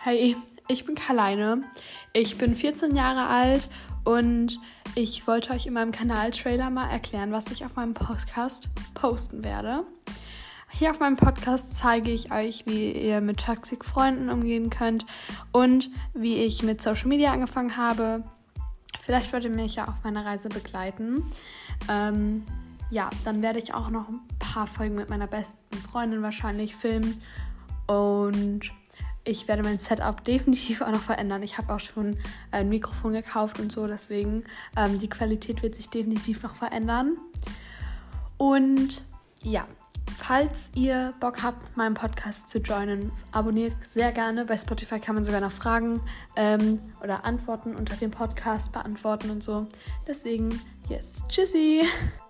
Hey, ich bin Karleine. Ich bin 14 Jahre alt und ich wollte euch in meinem Kanal-Trailer mal erklären, was ich auf meinem Podcast posten werde. Hier auf meinem Podcast zeige ich euch, wie ihr mit Toxic-Freunden umgehen könnt und wie ich mit Social Media angefangen habe. Vielleicht wollt ihr mich ja auf meiner Reise begleiten. Ähm, ja, dann werde ich auch noch ein paar Folgen mit meiner besten Freundin wahrscheinlich filmen. Und ich werde mein Setup definitiv auch noch verändern. Ich habe auch schon ein Mikrofon gekauft und so, deswegen ähm, die Qualität wird sich definitiv noch verändern. Und ja, falls ihr Bock habt, meinen Podcast zu joinen, abonniert sehr gerne. Bei Spotify kann man sogar noch Fragen ähm, oder Antworten unter dem Podcast beantworten und so. Deswegen, yes, tschüssi!